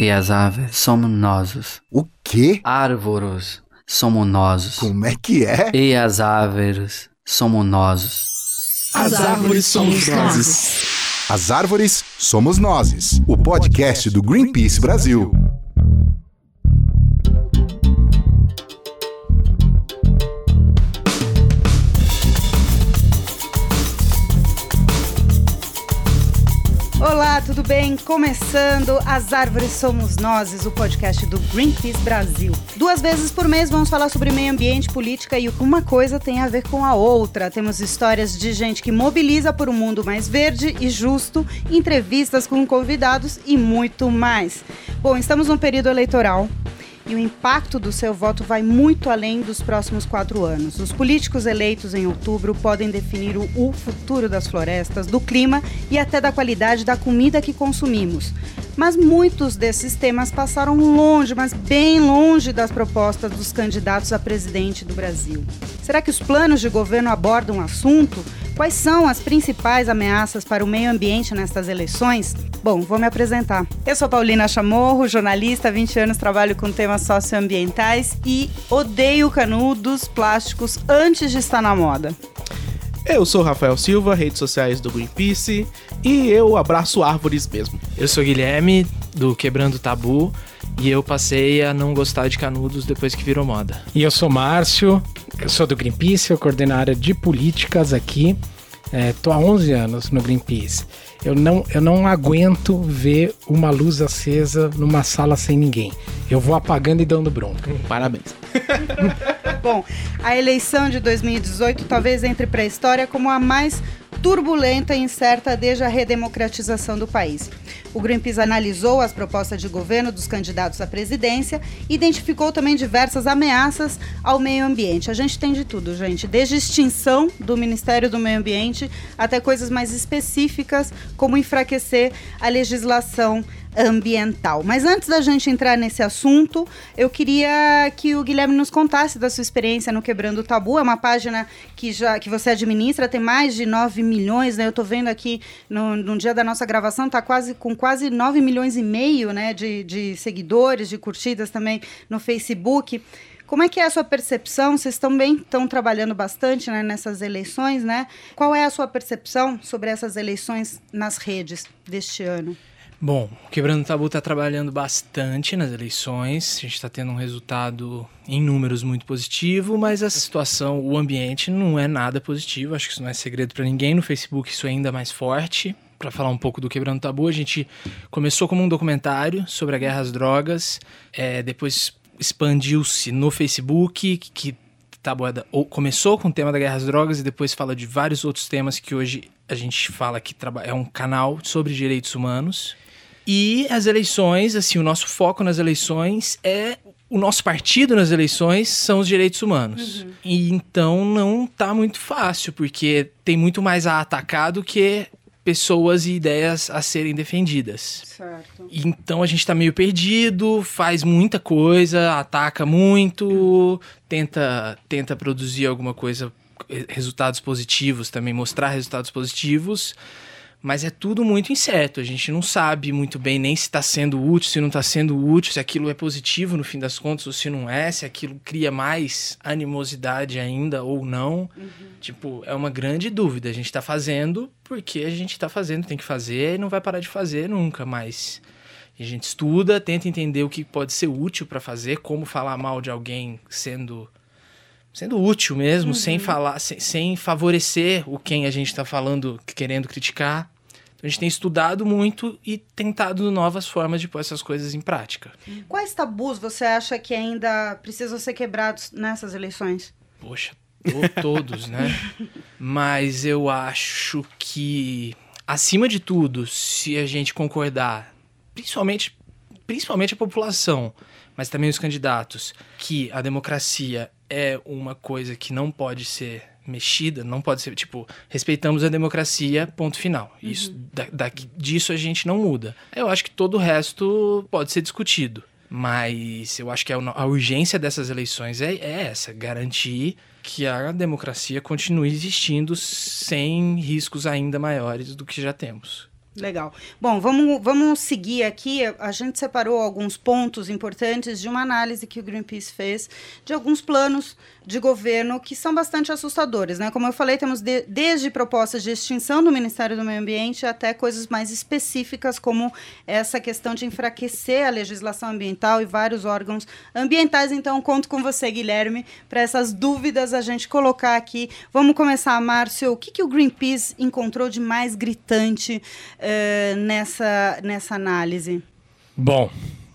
E as árvores somos nós. O quê? Árvores somos nós. Como é que é? E as árvores somos nós. As árvores somos nós. As árvores somos nós. O podcast do Greenpeace Brasil. Tudo bem? Começando As Árvores Somos Nós, o podcast do Greenpeace Brasil. Duas vezes por mês vamos falar sobre meio ambiente, política e uma coisa tem a ver com a outra. Temos histórias de gente que mobiliza por um mundo mais verde e justo, entrevistas com convidados e muito mais. Bom, estamos num período eleitoral e o impacto do seu voto vai muito além dos próximos quatro anos. Os políticos eleitos em outubro podem definir o futuro das florestas, do clima e até da qualidade da comida que consumimos. Mas muitos desses temas passaram longe, mas bem longe das propostas dos candidatos a presidente do Brasil. Será que os planos de governo abordam o assunto? Quais são as principais ameaças para o meio ambiente nestas eleições? Bom, vou me apresentar. Eu sou Paulina Chamorro, jornalista, há 20 anos trabalho com temas socioambientais e odeio canudos plásticos antes de estar na moda. Eu sou Rafael Silva, redes sociais do Greenpeace, e eu abraço árvores mesmo. Eu sou Guilherme, do Quebrando Tabu, e eu passei a não gostar de canudos depois que virou moda. E eu sou Márcio, eu sou do Greenpeace, eu coordeno a área de políticas aqui. Estou há 11 anos no Greenpeace. Eu não, eu não aguento ver uma luz acesa numa sala sem ninguém. Eu vou apagando e dando bronca. Parabéns. Bom, a eleição de 2018 talvez entre para a história como a mais turbulenta e incerta desde a redemocratização do país. O Greenpeace analisou as propostas de governo dos candidatos à presidência e identificou também diversas ameaças ao meio ambiente. A gente tem de tudo, gente, desde extinção do Ministério do Meio Ambiente até coisas mais específicas, como enfraquecer a legislação ambiental. Mas antes da gente entrar nesse assunto, eu queria que o Guilherme nos contasse da sua experiência no Quebrando o Tabu. É uma página que já que você administra, tem mais de 9 milhões, né? Eu estou vendo aqui no, no dia da nossa gravação, tá quase com quase 9 milhões e meio, né, de, de seguidores, de curtidas também no Facebook. Como é que é a sua percepção? Vocês também estão trabalhando bastante né, nessas eleições, né? Qual é a sua percepção sobre essas eleições nas redes deste ano? Bom, o Quebrando Tabu está trabalhando bastante nas eleições, a gente está tendo um resultado em números muito positivo, mas a situação, o ambiente não é nada positivo, acho que isso não é segredo para ninguém. No Facebook isso é ainda mais forte. Para falar um pouco do Quebrando Tabu, a gente começou como um documentário sobre a guerra às drogas, é, depois expandiu-se no Facebook, que Tabuada ou começou com o tema da guerra às drogas e depois fala de vários outros temas que hoje a gente fala que é um canal sobre direitos humanos. E as eleições, assim, o nosso foco nas eleições é o nosso partido nas eleições são os direitos humanos. Uhum. E então não tá muito fácil, porque tem muito mais a atacar do que pessoas e ideias a serem defendidas. Certo. Então a gente tá meio perdido, faz muita coisa, ataca muito, tenta tenta produzir alguma coisa resultados positivos também, mostrar resultados positivos, mas é tudo muito incerto. A gente não sabe muito bem nem se está sendo útil, se não está sendo útil, se aquilo é positivo no fim das contas ou se não é, se aquilo cria mais animosidade ainda ou não. Uhum. Tipo, é uma grande dúvida. A gente está fazendo porque a gente está fazendo, tem que fazer e não vai parar de fazer nunca mais. A gente estuda, tenta entender o que pode ser útil para fazer, como falar mal de alguém sendo sendo útil mesmo, uhum. sem falar, sem, sem favorecer o quem a gente está falando, querendo criticar. A gente tem estudado muito e tentado novas formas de pôr essas coisas em prática. Quais tabus você acha que ainda precisam ser quebrados nessas eleições? Poxa, to todos, né? Mas eu acho que, acima de tudo, se a gente concordar, principalmente, principalmente a população, mas também os candidatos, que a democracia é uma coisa que não pode ser mexida, não pode ser, tipo, respeitamos a democracia, ponto final. Uhum. Isso, da, da, disso a gente não muda. Eu acho que todo o resto pode ser discutido. Mas eu acho que a, a urgência dessas eleições é, é essa: garantir que a democracia continue existindo sem riscos ainda maiores do que já temos. Legal. Bom, vamos, vamos seguir aqui. A gente separou alguns pontos importantes de uma análise que o Greenpeace fez de alguns planos de governo que são bastante assustadores. Né? Como eu falei, temos de, desde propostas de extinção do Ministério do Meio Ambiente até coisas mais específicas, como essa questão de enfraquecer a legislação ambiental e vários órgãos ambientais. Então, conto com você, Guilherme, para essas dúvidas a gente colocar aqui. Vamos começar, Márcio. O que, que o Greenpeace encontrou de mais gritante? uh, nessa, nessa análise? Bom,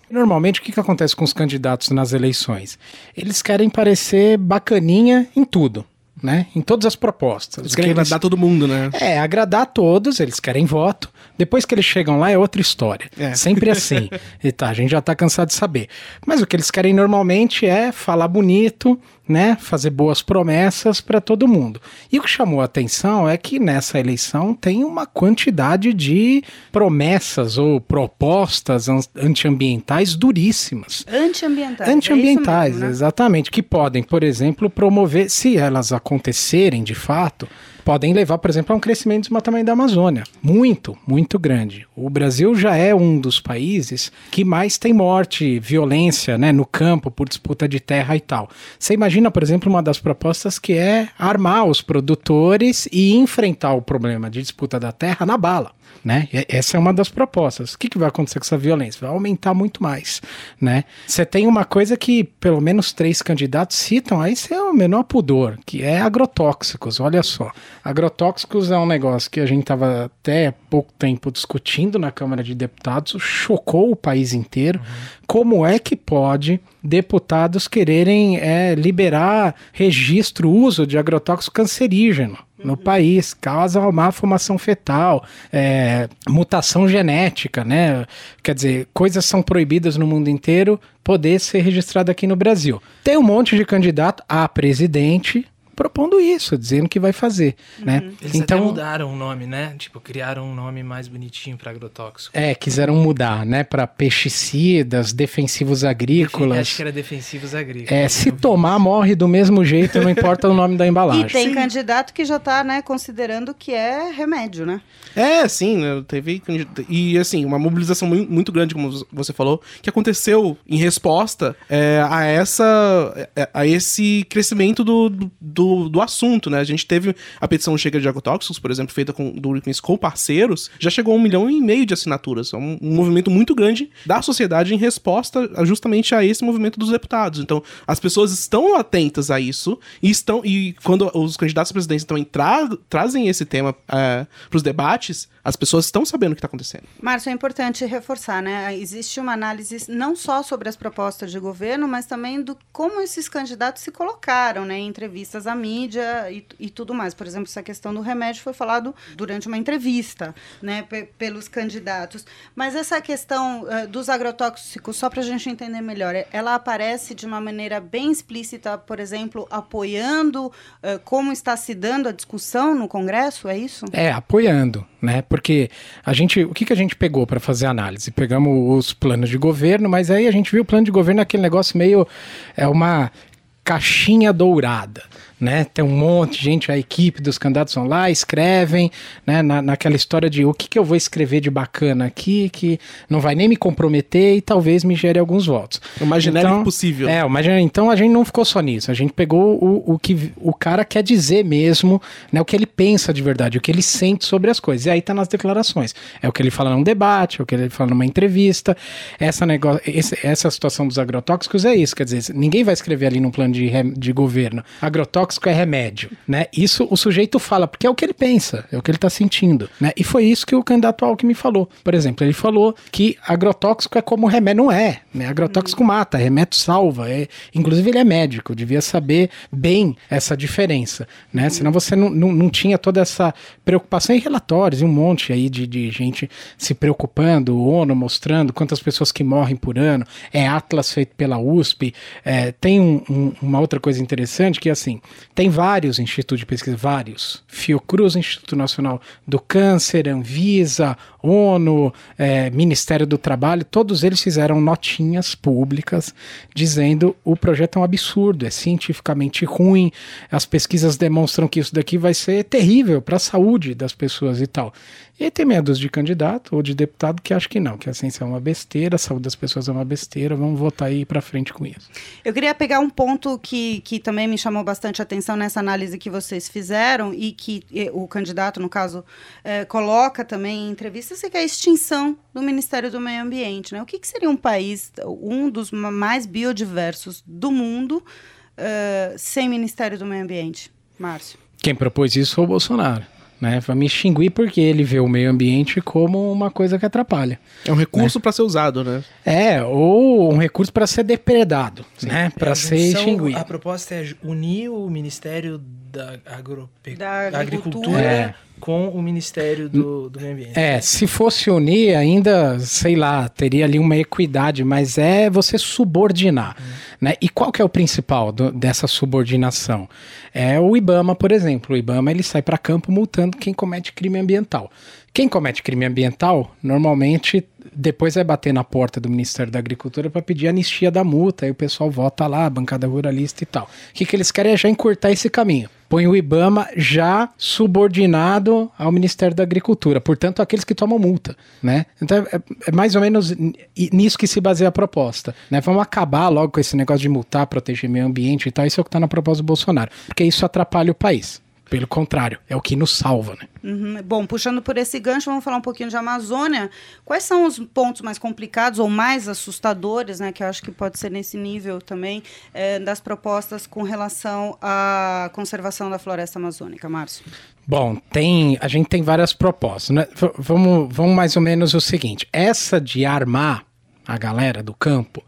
Normalmente, o que, que acontece com os candidatos nas eleições? Eles querem parecer bacaninha em tudo. Né? Em todas as propostas. Eles querem agradar todo mundo, né? É, agradar a todos, eles querem voto. Depois que eles chegam lá é outra história. É. Sempre assim. e tá, a gente já tá cansado de saber. Mas o que eles querem normalmente é falar bonito, né, fazer boas promessas para todo mundo. E o que chamou a atenção é que nessa eleição tem uma quantidade de promessas ou propostas antiambientais duríssimas. Antiambientais. É antiambientais, é mesmo, né? exatamente, que podem, por exemplo, promover, se elas acontecerem de fato, podem levar, por exemplo, a um crescimento do desmatamento da Amazônia. Muito, muito grande. O Brasil já é um dos países que mais tem morte, violência né, no campo por disputa de terra e tal. Você imagina, por exemplo, uma das propostas que é armar os produtores e enfrentar o problema de disputa da terra na bala. Né? Essa é uma das propostas. O que, que vai acontecer com essa violência? Vai aumentar muito mais. Né? Você tem uma coisa que pelo menos três candidatos citam, aí você é o menor pudor, que é agrotóxicos. Olha só. Agrotóxicos é um negócio que a gente estava até pouco tempo discutindo na Câmara de Deputados, chocou o país inteiro. Uhum. Como é que pode deputados quererem é, liberar registro, uso de agrotóxico cancerígeno? no país, causa má formação fetal, é, mutação genética, né? Quer dizer, coisas são proibidas no mundo inteiro, poder ser registrado aqui no Brasil. Tem um monte de candidato a presidente propondo isso, dizendo que vai fazer, uhum. né? Eles então até mudaram o nome, né? Tipo, criaram um nome mais bonitinho para agrotóxico. É, quiseram mudar, né, para pesticidas, defensivos agrícolas. Acho que era defensivos agrícolas. É, se tomar morre do mesmo jeito, não importa o nome da embalagem. E tem sim. candidato que já está, né, considerando que é remédio, né? É, sim, né, teve e assim, uma mobilização muito grande, como você falou, que aconteceu em resposta é, a essa é, a esse crescimento do, do do, assunto, né? A gente teve a petição Chega de Agrotóxicos, por exemplo, feita com, do com parceiros, já chegou a um milhão e meio de assinaturas. É um, um, movimento muito grande da sociedade em resposta justamente a esse movimento dos deputados. Então, as pessoas estão atentas a isso e estão. E quando os candidatos à presidência também tra trazem esse tema é, para os debates, as pessoas estão sabendo o que está acontecendo. Márcio, é importante reforçar, né? Existe uma análise não só sobre as propostas de governo, mas também do como esses candidatos se colocaram, né? Em entrevistas à mídia e, e tudo mais. Por exemplo, essa questão do remédio foi falado durante uma entrevista, né? pelos candidatos. Mas essa questão uh, dos agrotóxicos, só para a gente entender melhor, ela aparece de uma maneira bem explícita, por exemplo, apoiando uh, como está se dando a discussão no Congresso, é isso? É, apoiando, né? Porque a gente, o que, que a gente pegou para fazer análise? Pegamos os planos de governo, mas aí a gente viu o plano de governo aquele negócio meio é uma caixinha dourada né? Tem um monte de gente, a equipe dos candidatos vão lá, escrevem, né? Na, naquela história de o que, que eu vou escrever de bacana aqui, que não vai nem me comprometer e talvez me gere alguns votos. O mais genérico então, possível. É, o mais Então a gente não ficou só nisso, a gente pegou o, o que o cara quer dizer mesmo, né? O que ele pensa de verdade, o que ele sente sobre as coisas. E aí tá nas declarações. É o que ele fala num debate, é o que ele fala numa entrevista. Essa, negócio, essa situação dos agrotóxicos é isso, quer dizer, ninguém vai escrever ali num plano de, de governo. Agrotóxicos agrotóxico é remédio, né? Isso o sujeito fala, porque é o que ele pensa, é o que ele está sentindo, né? E foi isso que o candidato Alckmin falou. Por exemplo, ele falou que agrotóxico é como remédio, não é, né? Agrotóxico mata, remédio salva, é, inclusive ele é médico, devia saber bem essa diferença, né? Senão você não, não, não tinha toda essa preocupação em relatórios, um monte aí de, de gente se preocupando, o ONU mostrando quantas pessoas que morrem por ano, é Atlas feito pela USP, é, tem um, um, uma outra coisa interessante que assim, tem vários institutos de pesquisa, vários. Fiocruz, Instituto Nacional do Câncer, Anvisa, ONU, é, Ministério do Trabalho, todos eles fizeram notinhas públicas dizendo o projeto é um absurdo, é cientificamente ruim, as pesquisas demonstram que isso daqui vai ser terrível para a saúde das pessoas e tal. E tem meia dúzia de candidato ou de deputado que acha que não, que a ciência é uma besteira, a saúde das pessoas é uma besteira, vamos votar aí para frente com isso. Eu queria pegar um ponto que, que também me chamou bastante atenção nessa análise que vocês fizeram e que e, o candidato, no caso, é, coloca também em entrevistas, que é a extinção do Ministério do Meio Ambiente. Né? O que, que seria um país, um dos mais biodiversos do mundo, uh, sem Ministério do Meio Ambiente? Márcio. Quem propôs isso foi o Bolsonaro né? Vai me extinguir porque ele vê o meio ambiente como uma coisa que atrapalha. É um recurso né? para ser usado, né? É, ou um recurso para ser depredado, Sim. né? Para é, ser extinguido. A proposta é unir o Ministério da, agrope... da Agricultura, é. com o Ministério do, do Meio Ambiente. É, se fosse unir, ainda, sei lá, teria ali uma equidade, mas é você subordinar. Hum. Né? E qual que é o principal do, dessa subordinação? É o IBAMA, por exemplo. O IBAMA ele sai para campo multando quem comete crime ambiental. Quem comete crime ambiental, normalmente depois vai bater na porta do Ministério da Agricultura para pedir anistia da multa, aí o pessoal vota lá, bancada ruralista e tal. O que, que eles querem é já encurtar esse caminho. Põe o IBAMA já subordinado ao Ministério da Agricultura, portanto, aqueles que tomam multa, né? Então, é, é mais ou menos nisso que se baseia a proposta, né? Vamos acabar logo com esse negócio de multar, proteger meio ambiente e tal, isso é o que está na proposta do Bolsonaro, porque isso atrapalha o país. Pelo contrário, é o que nos salva, né? Uhum. Bom, puxando por esse gancho, vamos falar um pouquinho de Amazônia. Quais são os pontos mais complicados ou mais assustadores, né? Que eu acho que pode ser nesse nível também, é, das propostas com relação à conservação da floresta amazônica, Márcio? Bom, tem, a gente tem várias propostas, né? V vamos, vamos mais ou menos o seguinte: essa de armar a galera do campo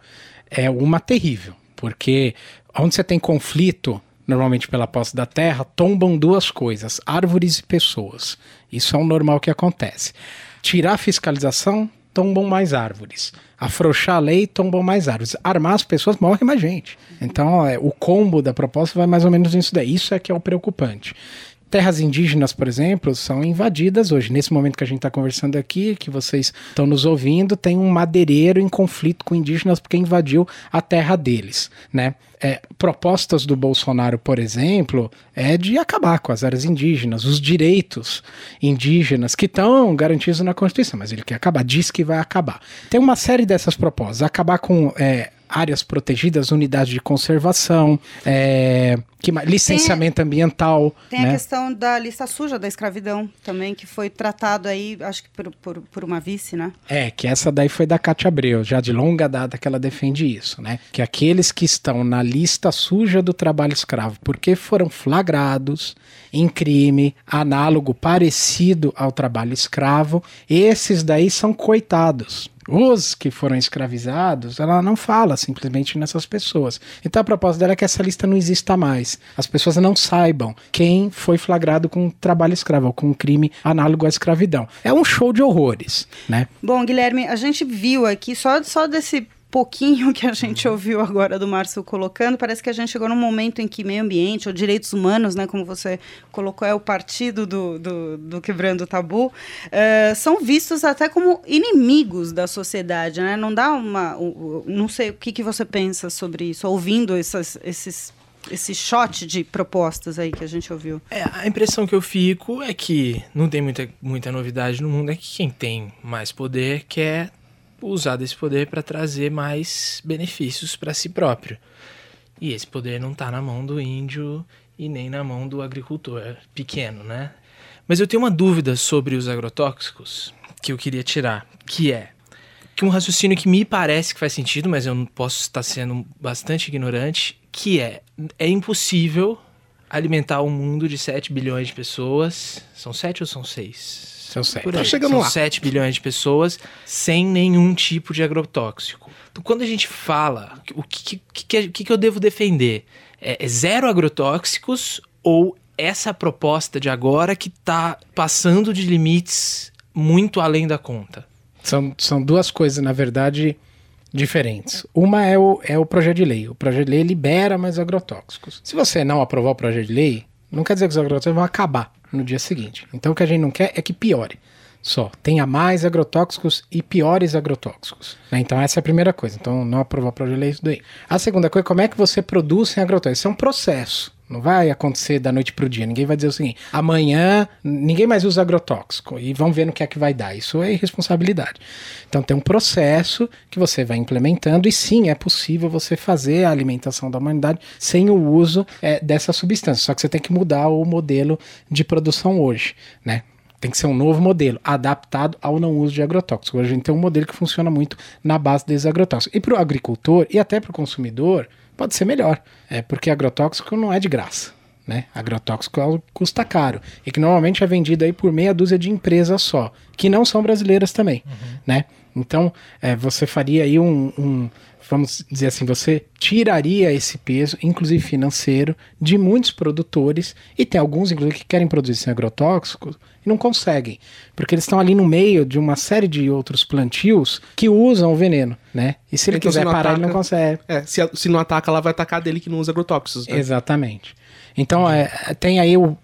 é uma terrível, porque onde você tem conflito normalmente pela posse da terra, tombam duas coisas: árvores e pessoas. Isso é o normal que acontece. Tirar a fiscalização, tombam mais árvores. Afrouxar a lei, tombam mais árvores. Armar as pessoas, morre mais gente. Então, é, o combo da proposta vai mais ou menos nisso daí. Isso é que é o preocupante. Terras indígenas, por exemplo, são invadidas hoje. Nesse momento que a gente está conversando aqui, que vocês estão nos ouvindo, tem um madeireiro em conflito com indígenas porque invadiu a terra deles, né? É, propostas do Bolsonaro, por exemplo, é de acabar com as áreas indígenas, os direitos indígenas que estão garantidos na Constituição, mas ele quer acabar, diz que vai acabar. Tem uma série dessas propostas, acabar com é, áreas protegidas, unidades de conservação, é, que, licenciamento tem, ambiental. Tem né? a questão da lista suja da escravidão também, que foi tratado aí, acho que por, por, por, uma vice, né? É, que essa daí foi da Cátia Abreu, já de longa data que ela defende isso, né? Que aqueles que estão na lista suja do trabalho escravo, porque foram flagrados em crime análogo parecido ao trabalho escravo, esses daí são coitados os que foram escravizados, ela não fala simplesmente nessas pessoas. Então a proposta dela é que essa lista não exista mais. As pessoas não saibam quem foi flagrado com trabalho escravo, ou com um crime análogo à escravidão. É um show de horrores, né? Bom, Guilherme, a gente viu aqui só, só desse pouquinho que a gente uhum. ouviu agora do Márcio colocando, parece que a gente chegou num momento em que meio ambiente ou direitos humanos, né, como você colocou, é o partido do, do, do quebrando o tabu, uh, são vistos até como inimigos da sociedade, né? Não dá uma... Um, não sei o que, que você pensa sobre isso, ouvindo essas, esses esse shot de propostas aí que a gente ouviu. É, a impressão que eu fico é que não tem muita, muita novidade no mundo, é que quem tem mais poder quer usar desse poder para trazer mais benefícios para si próprio. E esse poder não está na mão do índio e nem na mão do agricultor pequeno, né? Mas eu tenho uma dúvida sobre os agrotóxicos que eu queria tirar, que é que um raciocínio que me parece que faz sentido, mas eu posso estar sendo bastante ignorante, que é é impossível alimentar um mundo de 7 bilhões de pessoas. São 7 ou são 6? São sete. Tá chegando São lá. 7 bilhões de pessoas sem nenhum tipo de agrotóxico. Então, quando a gente fala, o que, que, que, que eu devo defender? É, é zero agrotóxicos ou essa proposta de agora que está passando de limites muito além da conta? São, são duas coisas, na verdade, diferentes. Uma é o, é o projeto de lei. O projeto de lei libera mais agrotóxicos. Se você não aprovar o projeto de lei, não quer dizer que os agrotóxicos vão acabar no dia seguinte. Então o que a gente não quer é que piore. Só tenha mais agrotóxicos e piores agrotóxicos. Né? Então essa é a primeira coisa. Então não aprovar de lei isso daí. A segunda coisa, como é que você produz sem agrotóxicos? Isso é um processo. Não vai acontecer da noite pro dia. Ninguém vai dizer o seguinte: amanhã ninguém mais usa agrotóxico e vamos ver no que é que vai dar. Isso é irresponsabilidade. Então tem um processo que você vai implementando e sim é possível você fazer a alimentação da humanidade sem o uso é, dessa substância. Só que você tem que mudar o modelo de produção hoje, né? Tem que ser um novo modelo, adaptado ao não uso de agrotóxicos. Hoje a gente tem um modelo que funciona muito na base desses agrotóxicos. E para o agricultor e até para o consumidor, pode ser melhor. É porque agrotóxico não é de graça. Né? Agrotóxico é custa caro e que normalmente é vendido aí por meia dúzia de empresas só, que não são brasileiras também, uhum. né? Então, é, você faria aí um, um, vamos dizer assim, você tiraria esse peso, inclusive financeiro, de muitos produtores, e tem alguns, inclusive, que querem produzir sem agrotóxicos e não conseguem, porque eles estão ali no meio de uma série de outros plantios que usam o veneno, né? E se ele então, quiser se parar, ataca, ele não consegue. É, se, se não ataca, ela vai atacar dele que não usa agrotóxicos. Né? Exatamente. Então, é, tem aí o.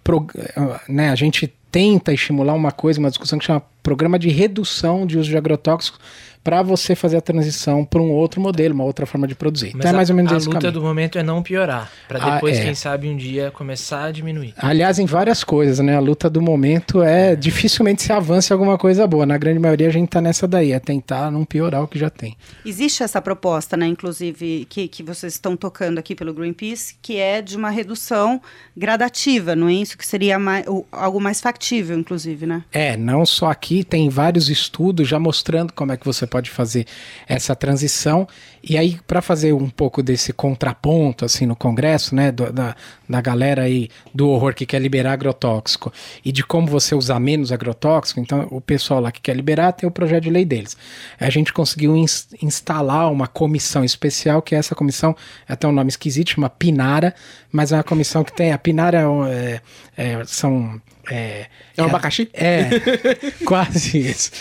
Né, a gente tenta estimular uma coisa, uma discussão que chama Programa de Redução de Uso de Agrotóxicos para você fazer a transição para um outro modelo, uma outra forma de produzir. Mas então é mais ou menos a, a luta caminho. do momento é não piorar, para ah, depois, ah, é. quem sabe, um dia começar a diminuir. Aliás, em várias coisas, né? A luta do momento é, é. dificilmente se avança alguma coisa boa. Na grande maioria a gente está nessa daí, é tentar não piorar o que já tem. Existe essa proposta, né, inclusive, que, que vocês estão tocando aqui pelo Greenpeace, que é de uma redução gradativa, não é isso? Que seria mais, algo mais factível, inclusive, né? É, não só aqui, tem vários estudos já mostrando como é que você pode pode fazer essa transição. E aí, para fazer um pouco desse contraponto assim no Congresso, né, do, da, da galera aí do horror que quer liberar agrotóxico e de como você usar menos agrotóxico, então o pessoal lá que quer liberar tem o projeto de lei deles. A gente conseguiu ins instalar uma comissão especial, que é essa comissão, é até um nome esquisito, chama Pinara, mas é uma comissão que tem. A Pinara é, é, são é, é um é, abacaxi? É, quase isso.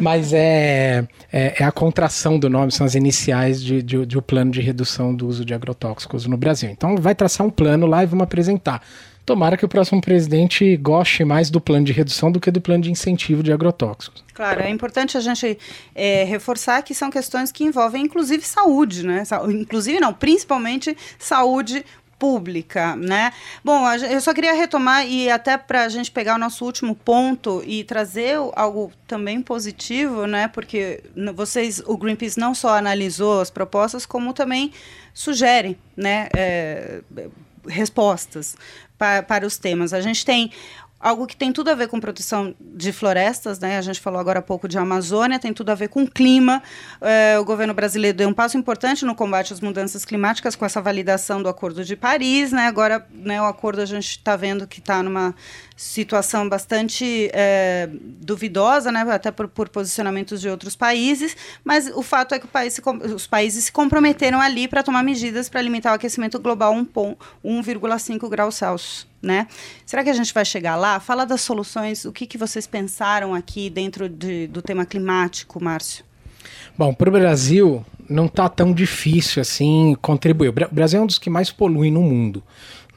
Mas é, é, é, a contração do nome, são as iniciais de, de, de um plano de redução do uso de agrotóxicos no Brasil. Então vai traçar um plano lá e vamos apresentar. Tomara que o próximo presidente goste mais do plano de redução do que do plano de incentivo de agrotóxicos. Claro, é importante a gente é, reforçar que são questões que envolvem inclusive saúde, né? Inclusive não, principalmente saúde pública, né? Bom, eu só queria retomar e até para a gente pegar o nosso último ponto e trazer algo também positivo, né? Porque vocês, o Greenpeace não só analisou as propostas, como também sugere, né? É, respostas para, para os temas. A gente tem algo que tem tudo a ver com proteção de florestas, né? A gente falou agora há pouco de Amazônia, tem tudo a ver com clima. É, o governo brasileiro deu um passo importante no combate às mudanças climáticas com essa validação do Acordo de Paris, né? Agora, né, o acordo a gente está vendo que está numa situação bastante é, duvidosa, né, até por, por, posicionamentos de outros países, mas o fato é que país se, os países se comprometeram ali para tomar medidas para limitar o aquecimento global 1,5 graus Celsius. Né? Será que a gente vai chegar lá? Fala das soluções, o que, que vocês pensaram aqui dentro de, do tema climático, Márcio? Bom, para o Brasil não está tão difícil assim contribuir. O Brasil é um dos que mais polui no mundo,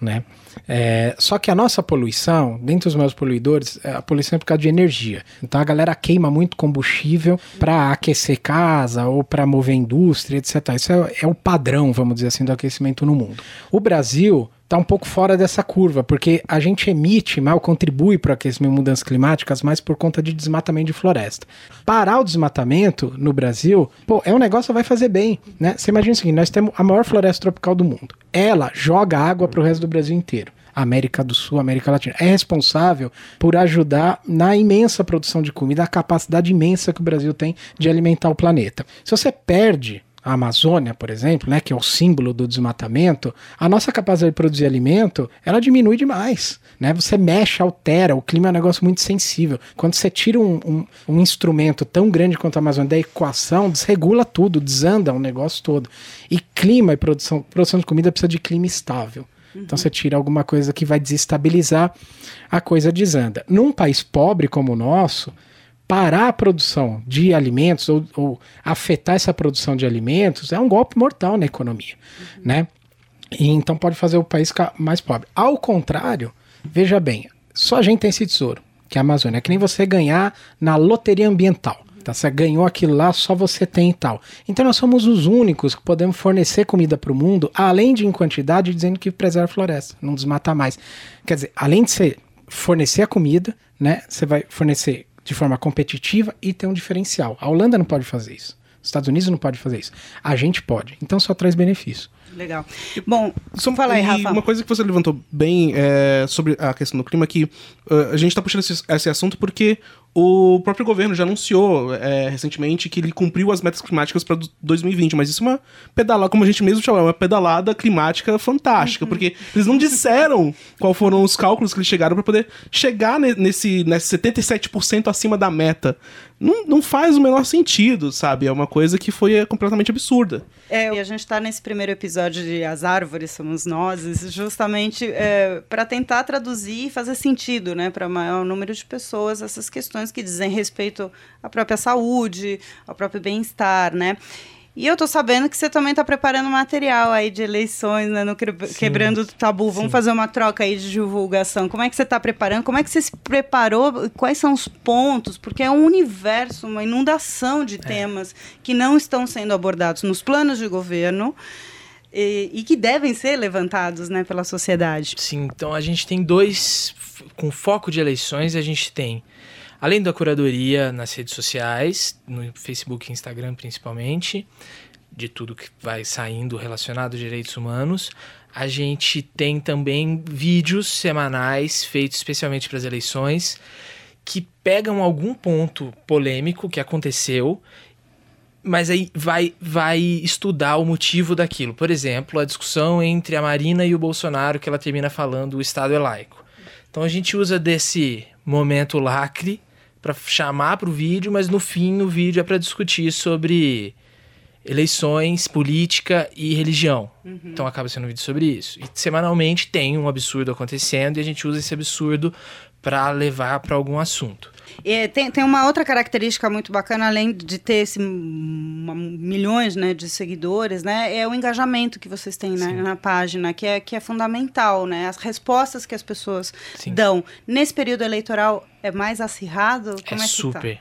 né? É, só que a nossa poluição, dentre os meus poluidores, é a poluição é por causa de energia. Então a galera queima muito combustível para aquecer casa ou para mover indústria, etc. Isso é, é, o padrão, vamos dizer assim, do aquecimento no mundo. O Brasil está um pouco fora dessa curva, porque a gente emite mal, contribui para aquecimento mudanças climáticas, mais por conta de desmatamento de floresta. Parar o desmatamento no Brasil, pô, é um negócio que vai fazer bem, né? Você imagina o seguinte, nós temos a maior floresta tropical do mundo. Ela joga água para o resto do Brasil inteiro. América do Sul, América Latina. É responsável por ajudar na imensa produção de comida, a capacidade imensa que o Brasil tem de alimentar o planeta. Se você perde a Amazônia, por exemplo, né, que é o símbolo do desmatamento, a nossa capacidade de produzir alimento, ela diminui demais. Né? Você mexe, altera, o clima é um negócio muito sensível. Quando você tira um, um, um instrumento tão grande quanto a Amazônia da equação, desregula tudo, desanda o negócio todo. E clima e produção, produção de comida precisa de clima estável. Então você tira alguma coisa que vai desestabilizar, a coisa desanda. Num país pobre como o nosso, parar a produção de alimentos ou, ou, afetar essa produção de alimentos é um golpe mortal na economia, uhum. né? E então pode fazer o país ficar mais pobre. Ao contrário, veja bem, só a gente tem esse tesouro, que é a Amazônia. É que nem você ganhar na loteria ambiental. Tá? Você ganhou aquilo lá, só você tem e tal. Então nós somos os únicos que podemos fornecer comida para o mundo, além de em quantidade, dizendo que preserva a floresta, não desmatar mais. Quer dizer, além de você fornecer a comida, né? Você vai fornecer de forma competitiva e ter um diferencial. A Holanda não pode fazer isso. Os Estados Unidos não pode fazer isso. A gente pode. Então só traz benefício. Legal. Bom, Só- fala aí, Rafa. uma coisa que você levantou bem é, sobre a questão do clima é que uh, a gente está puxando esse, esse assunto porque o próprio governo já anunciou é, recentemente que ele cumpriu as metas climáticas para 2020, mas isso é uma pedalada, como a gente mesmo chamou, é uma pedalada climática fantástica, porque eles não disseram qual foram os cálculos que eles chegaram para poder chegar ne- nesse, nesse 77% acima da meta. Não, não faz o menor sentido, sabe? É uma coisa que foi é, completamente absurda. É, e a gente está nesse primeiro episódio de As Árvores Somos Nós, justamente para tentar traduzir e fazer sentido né, para o maior número de pessoas essas questões que dizem respeito à própria saúde, ao próprio bem-estar, né? E eu tô sabendo que você também está preparando material aí de eleições, né, no Quebra- Quebrando o Tabu. Vamos fazer uma troca aí de divulgação. Como é que você está preparando? Como é que você se preparou? Quais são os pontos? Porque é um universo, uma inundação de temas que não estão sendo abordados nos planos de governo e, e que devem ser levantados né, pela sociedade. Sim, então a gente tem dois, com foco de eleições, a gente tem, além da curadoria nas redes sociais, no Facebook e Instagram principalmente, de tudo que vai saindo relacionado a direitos humanos, a gente tem também vídeos semanais feitos especialmente para as eleições, que pegam algum ponto polêmico que aconteceu mas aí vai, vai estudar o motivo daquilo. Por exemplo, a discussão entre a Marina e o Bolsonaro, que ela termina falando o Estado é laico. Então a gente usa desse momento lacre para chamar para o vídeo, mas no fim o vídeo é para discutir sobre eleições, política e religião. Então acaba sendo um vídeo sobre isso. E semanalmente tem um absurdo acontecendo e a gente usa esse absurdo para levar para algum assunto. E tem, tem uma outra característica muito bacana, além de ter esse, uma- milhões né, de seguidores, né, é o engajamento que vocês têm né, na página, que é, que é fundamental, né? As respostas que as pessoas Sim. dão. Nesse período eleitoral é mais acirrado? Como é, é que super.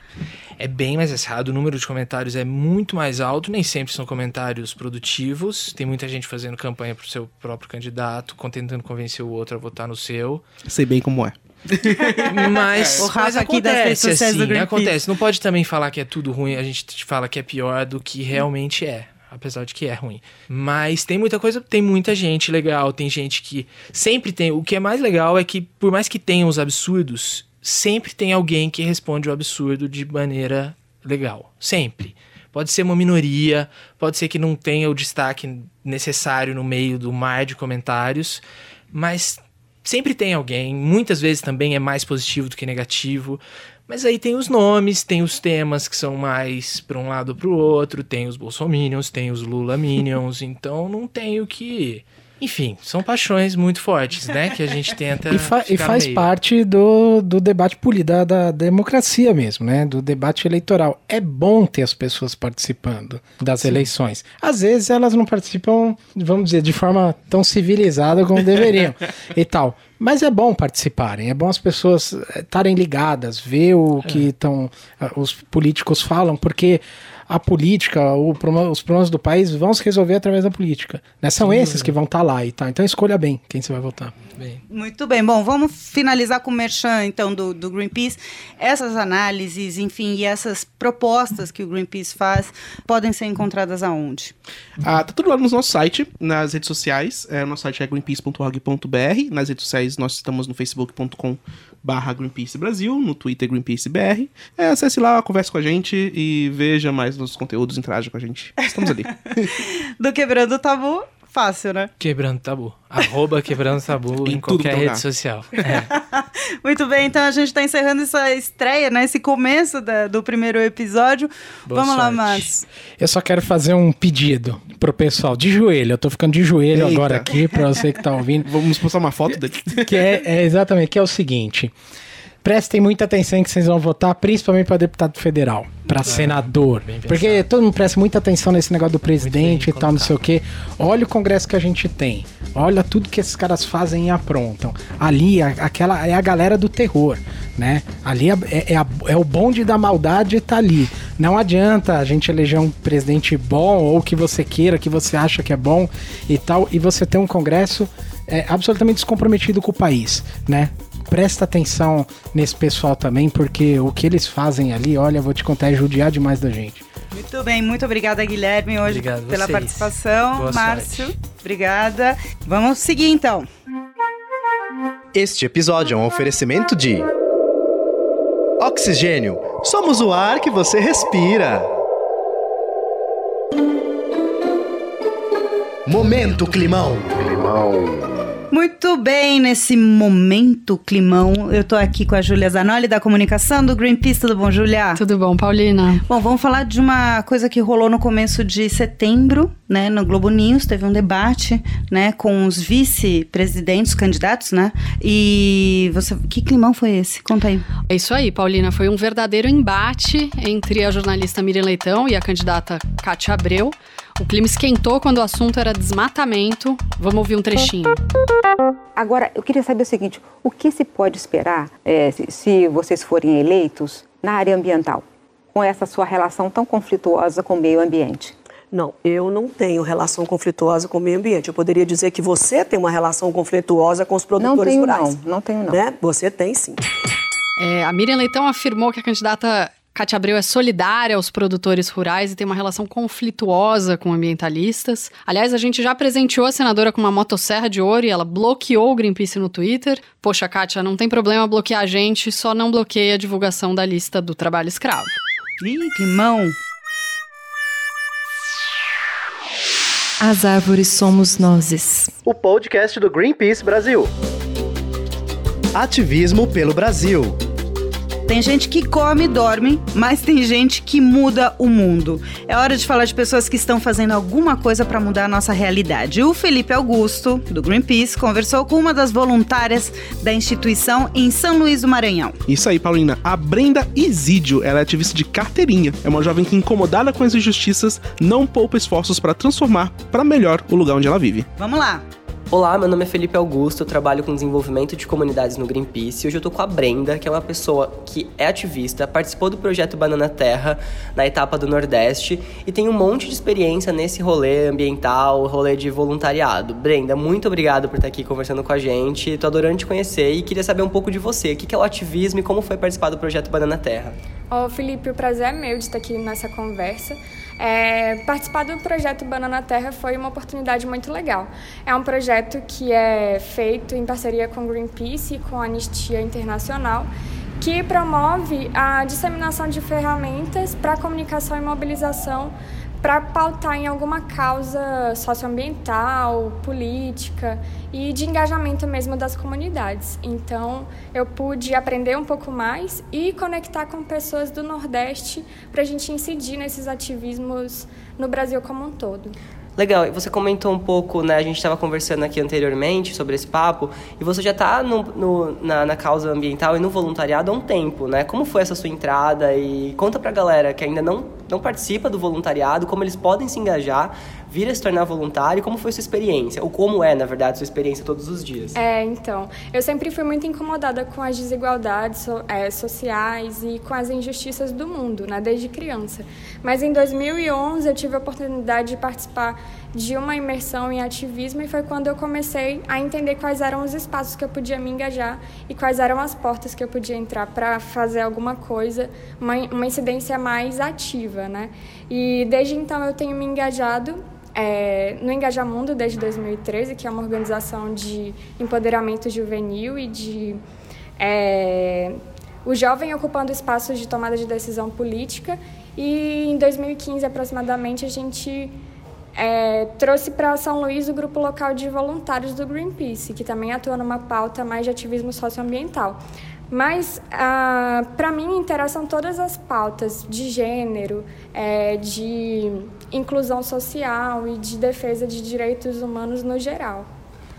É bem mais acirrado, o número de comentários é muito mais alto, nem sempre são comentários produtivos. Tem muita gente fazendo campanha pro seu próprio candidato, tentando convencer o outro a votar no seu. Sei bem como é. Mas, O Rafa mas aqui das redes acontece, sociais do assim, Greenpeace. acontece. Não pode também falar que é tudo ruim, a gente te fala que é pior do que realmente é. Apesar de que é ruim. Mas tem muita coisa, tem muita gente legal, tem gente que sempre tem. O que é mais legal é que, por mais que tenham os absurdos, sempre tem alguém que responde o absurdo de maneira legal. Sempre. Pode ser uma minoria, pode ser que não tenha o destaque necessário no meio do mar de comentários, mas sempre tem alguém. Muitas vezes também é mais positivo do que negativo. Mas aí tem os nomes, tem os temas que são mais para um lado ou para o outro, tem os bolsominions, tem os Lula minions, então não tem o que. Enfim, são paixões muito fortes, né? Que a gente tenta. E, fa- e faz parte do, do debate político, da, da democracia mesmo, né? Do debate eleitoral. É bom ter as pessoas participando das eleições. Às vezes elas não participam, vamos dizer, de forma tão civilizada como deveriam e tal. Mas é bom participarem, é bom as pessoas eh, estarem ligadas, ver o É. que tão, ah, os políticos falam, porque a política, os problemas do país vão se resolver através da política. Né? São esses que vão estar lá e tal. Então escolha bem quem você vai votar. Bem, Muito bem, bom, vamos finalizar com o merchan, então, do, do Greenpeace. Essas análises, enfim, e essas propostas que o Greenpeace faz podem ser encontradas aonde? Ah, tá tudo lá no nosso site, nas redes sociais. É, o nosso site é greenpeace.org.br. Nas redes sociais nós estamos no facebook.com barra Greenpeace Brasil, no Twitter Greenpeace BR. É, acesse lá, converse com a gente e veja mais nossos conteúdos, interaja com a gente. Estamos ali. Do Quebrando o Tabu, fácil, né? quebrando tabu. Arroba quebrando tabu Em em, qualquer é rede social. É. Muito bem, então a gente está encerrando essa estreia, né? Esse começo da- do primeiro episódio. Boa Vamos lá, sorte. Márcio. Eu só quero fazer um pedido pro pessoal de joelho. Eu tô ficando de joelho Eita. agora aqui, pra você que tá ouvindo. Vamos postar uma foto dele. Que é, é exatamente, que é o seguinte. Prestem muita atenção que vocês vão votar, principalmente para deputado federal, para senador. Porque todo mundo presta muita atenção nesse negócio do presidente e tal, não sei o quê. Olha o congresso que a gente tem. Olha tudo que esses caras fazem e aprontam. Ali, a- aquela é a galera do terror, né? Ali é, é, é a- é o bonde da maldade tá ali. Não adianta a gente eleger um presidente bom ou que você queira, que você acha que é bom e tal, e você ter um congresso é, absolutamente descomprometido com o país, né? Presta atenção nesse pessoal também, porque o que eles fazem ali, olha, vou te contar, é judiar demais da gente. Muito bem, muito obrigada, Guilherme, hoje Obrigado pela vocês. participação. Boa Márcio, sorte. obrigada. Vamos seguir então. Este episódio é um oferecimento de Oxigênio. Somos o ar que você respira. Momento Climão. Muito bem, nesse momento climão, eu tô aqui com a Júlia Zanoli da comunicação do Greenpeace. Tudo bom, Júlia? Tudo bom, Paulina? Bom, vamos falar de uma coisa que rolou no começo de setembro, né, no Globo News, teve um debate, né, com os vice-presidentes, candidatos, né? E você, que climão foi esse? Conta aí. É isso aí, Paulina. Foi um verdadeiro embate entre a jornalista Miriam Leitão e a candidata Cátia Abreu. O clima esquentou quando o assunto era desmatamento. Vamos ouvir um trechinho. Agora, eu queria saber o seguinte: o que se pode esperar eh, se, se vocês forem eleitos na área ambiental, com essa sua relação tão conflituosa com o meio ambiente? Não, eu não tenho relação conflituosa com o meio ambiente. Eu poderia dizer que você tem uma relação conflituosa com os produtores Não tenho, rurais. não, não tenho, não. Né? Você tem sim. É, a Miriam Leitão afirmou que a candidata Cátia Abreu é solidária aos produtores rurais e tem uma relação conflituosa com ambientalistas. Aliás, a gente já presenteou a senadora com uma motosserra de ouro e ela bloqueou o Greenpeace no Twitter. Poxa, Cátia, não tem problema bloquear a gente, só não bloqueia a divulgação da lista do trabalho escravo. Ih, climão. As árvores somos nozes. O podcast do Greenpeace Brasil. Ativismo pelo Brasil. Tem gente que come e dorme, mas tem gente que muda o mundo. É hora de falar de pessoas que estão fazendo alguma coisa para mudar a nossa realidade. O Felipe Augusto, do Greenpeace, conversou com uma das voluntárias da instituição em São Luís do Maranhão. Isso aí, Paulina. A Brenda Isídio, ela é ativista de carteirinha. É uma jovem que, incomodada com as injustiças, não poupa esforços para transformar para melhor o lugar onde ela vive. Vamos lá. Olá, meu nome é Felipe Augusto, eu trabalho com desenvolvimento de comunidades no Greenpeace. Hoje eu tô com a Brenda, que é uma pessoa que é ativista, participou do projeto Banana Terra na etapa do Nordeste e tem um monte de experiência nesse rolê ambiental, rolê de voluntariado. Brenda, muito obrigado por estar aqui conversando com a gente. Tô adorando te conhecer e queria saber um pouco de você. O que é o ativismo e como foi participar do projeto Banana Terra? Ô, Felipe, o prazer é meu de estar aqui nessa conversa. É, participar do projeto Banana Terra foi uma oportunidade muito legal. É um projeto que é feito em parceria com Greenpeace e com a Anistia Internacional, que promove a disseminação de ferramentas para comunicação e mobilização para pautar em alguma causa socioambiental, política e de engajamento mesmo das comunidades. Então, eu pude aprender um pouco mais e conectar com pessoas do Nordeste para a gente incidir nesses ativismos no Brasil como um todo. Legal, e você comentou um pouco, né? A gente estava conversando aqui anteriormente sobre esse papo, e você já está na, na causa ambiental e no voluntariado há um tempo, né? Como foi essa sua entrada? E conta pra galera que ainda não, não participa do voluntariado, como eles podem se engajar, vir a se tornar voluntário, como foi sua experiência? Ou como é, na verdade, sua experiência todos os dias? É, então, eu sempre fui muito incomodada com as desigualdades é, sociais e com as injustiças do mundo, né? Desde criança. Mas em 2011 eu tive a oportunidade de participar de uma imersão em ativismo e foi quando eu comecei a entender quais eram os espaços que eu podia me engajar e quais eram as portas que eu podia entrar para fazer alguma coisa, uma, uma incidência mais ativa, né? E desde então eu tenho me engajado é, no Engajamundo desde 2013, que é uma organização de empoderamento juvenil e de é, o jovem ocupando espaços de tomada de decisão política. E em 2015 aproximadamente a gente é, trouxe para São Luís o grupo local de voluntários do Greenpeace, que também atua numa pauta mais de ativismo socioambiental. Mas, ah, para mim, interessam todas as pautas de gênero, é, de inclusão social e de defesa de direitos humanos no geral.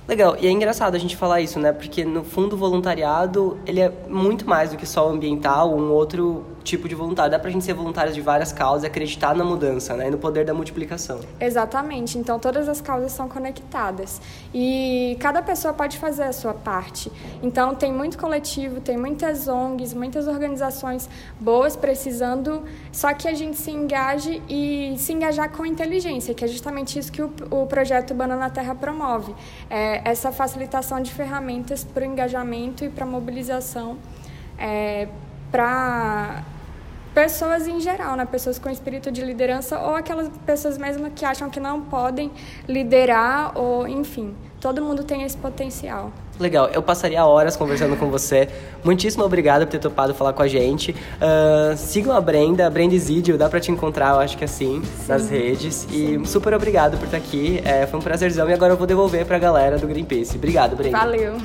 Legal, e é engraçado a gente falar isso, né? Porque no fundo o voluntariado, ele é muito mais do que só ambiental, um outro tipo de voluntário. Dá pra gente ser voluntários de várias causas e acreditar na mudança, né? E no poder da multiplicação. Exatamente. Então todas as causas são conectadas e cada pessoa pode fazer a sua parte. Então tem muito coletivo, tem muitas ONGs, muitas organizações boas precisando, só que a gente se engaje e se engajar com inteligência, que é justamente isso que o, o projeto Banana Terra promove. É essa facilitação de ferramentas para o engajamento e para a mobilização. É, para pessoas em geral, né? Pessoas com espírito de liderança ou aquelas pessoas mesmo que acham que não podem liderar ou, enfim, todo mundo tem esse potencial. Legal, eu passaria horas conversando com você. Muitíssimo obrigado por ter topado falar com a gente. Uh, sigam a Brenda, a Brenda Isidio, dá pra te encontrar, eu acho que assim, Sim. nas redes. Sim. E super obrigado por estar aqui. É, foi um prazerzão e agora eu vou devolver pra galera do Greenpeace. Obrigado, Brenda. Valeu.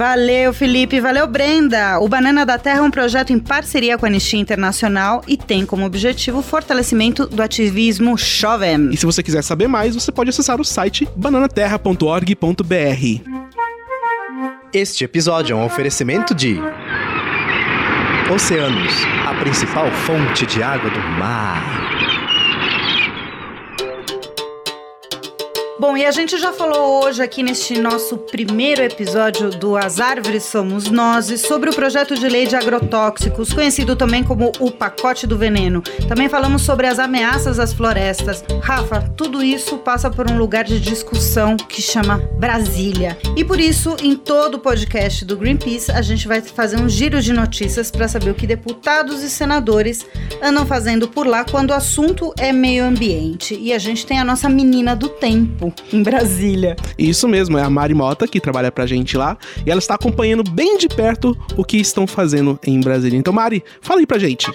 Valeu, Felipe. Valeu, Brenda. O Banana da Terra é um projeto em parceria com a Anistia Internacional e tem como objetivo o fortalecimento do ativismo jovem. E se você quiser saber mais, você pode acessar o site bananaterra.org.br. Este episódio é um oferecimento de Oceanos, a principal fonte de água do mar. Bom, e a gente já falou hoje aqui neste nosso primeiro episódio do As Árvores Somos Nós sobre o projeto de lei de agrotóxicos, conhecido também como o pacote do veneno. Também falamos sobre as ameaças às florestas. Rafa, tudo isso passa por um lugar de discussão que chama Brasília. E por isso, em todo o podcast do Greenpeace, a gente vai fazer um giro de notícias para saber o que deputados e senadores andam fazendo por lá quando o assunto é meio ambiente. E a gente tem a nossa menina do tempo em Brasília. Isso mesmo, é a Mari Mota que trabalha pra gente lá e ela está acompanhando bem de perto o que estão fazendo em Brasília. Então, Mari, fala aí pra gente.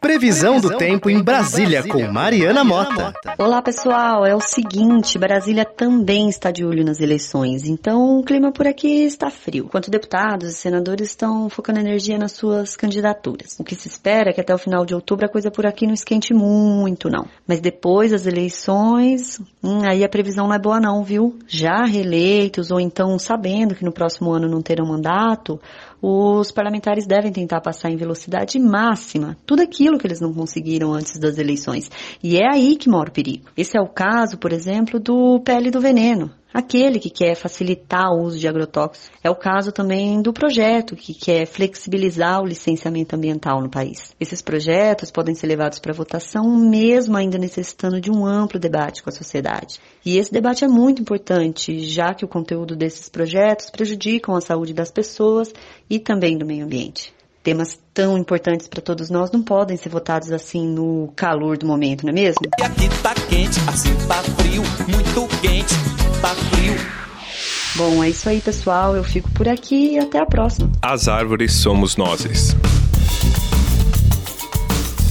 Previsão do tempo em Brasília com Mariana Mota. Olá pessoal, é o seguinte, Brasília também está de olho nas eleições, então o clima por aqui está frio. Enquanto deputados e senadores estão focando energia nas suas candidaturas. O que se espera é que até o final de outubro a coisa por aqui não esquente muito, não. Mas depois das eleições, hum, aí a previsão não é boa não, viu? Já reeleitos ou então sabendo que no próximo ano não terão mandato, os parlamentares devem tentar passar em velocidade máxima tudo aquilo que eles não conseguiram antes das eleições. E é aí que mora o perigo. Esse é o caso, por exemplo, do pele do veneno aquele que quer facilitar o uso de agrotóxicos. É o caso também do projeto que quer flexibilizar o licenciamento ambiental no país. Esses projetos podem ser levados para votação mesmo ainda necessitando de um amplo debate com a sociedade. E esse debate é muito importante, já que o conteúdo desses projetos prejudicam a saúde das pessoas e também do meio ambiente temas tão importantes para todos nós não podem ser votados assim no calor do momento, não é mesmo? E aqui tá quente, assim tá frio, muito quente, tá frio. Bom, é isso aí, pessoal. Eu fico por aqui e até a próxima. As árvores somos nós.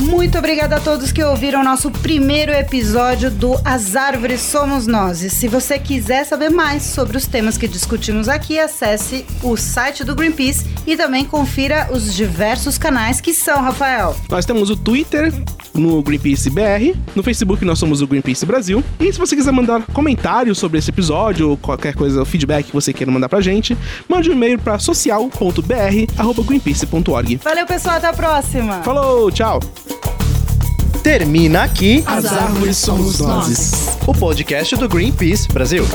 Muito obrigada a todos que ouviram nosso primeiro episódio do As Árvores Somos Nós. E se você quiser saber mais sobre os temas que discutimos aqui, acesse o site do Greenpeace e também confira os diversos canais que são, Rafael. Nós temos o Twitter no Greenpeace BR, no Facebook nós somos o Greenpeace Brasil. E se você quiser mandar comentários sobre esse episódio ou qualquer coisa, feedback que você queira mandar pra gente, mande um e-mail para social.br@greenpeace.org. Valeu, pessoal, até a próxima. Falou, tchau. Termina aqui As árvores somos nós. O podcast do Greenpeace Brasil.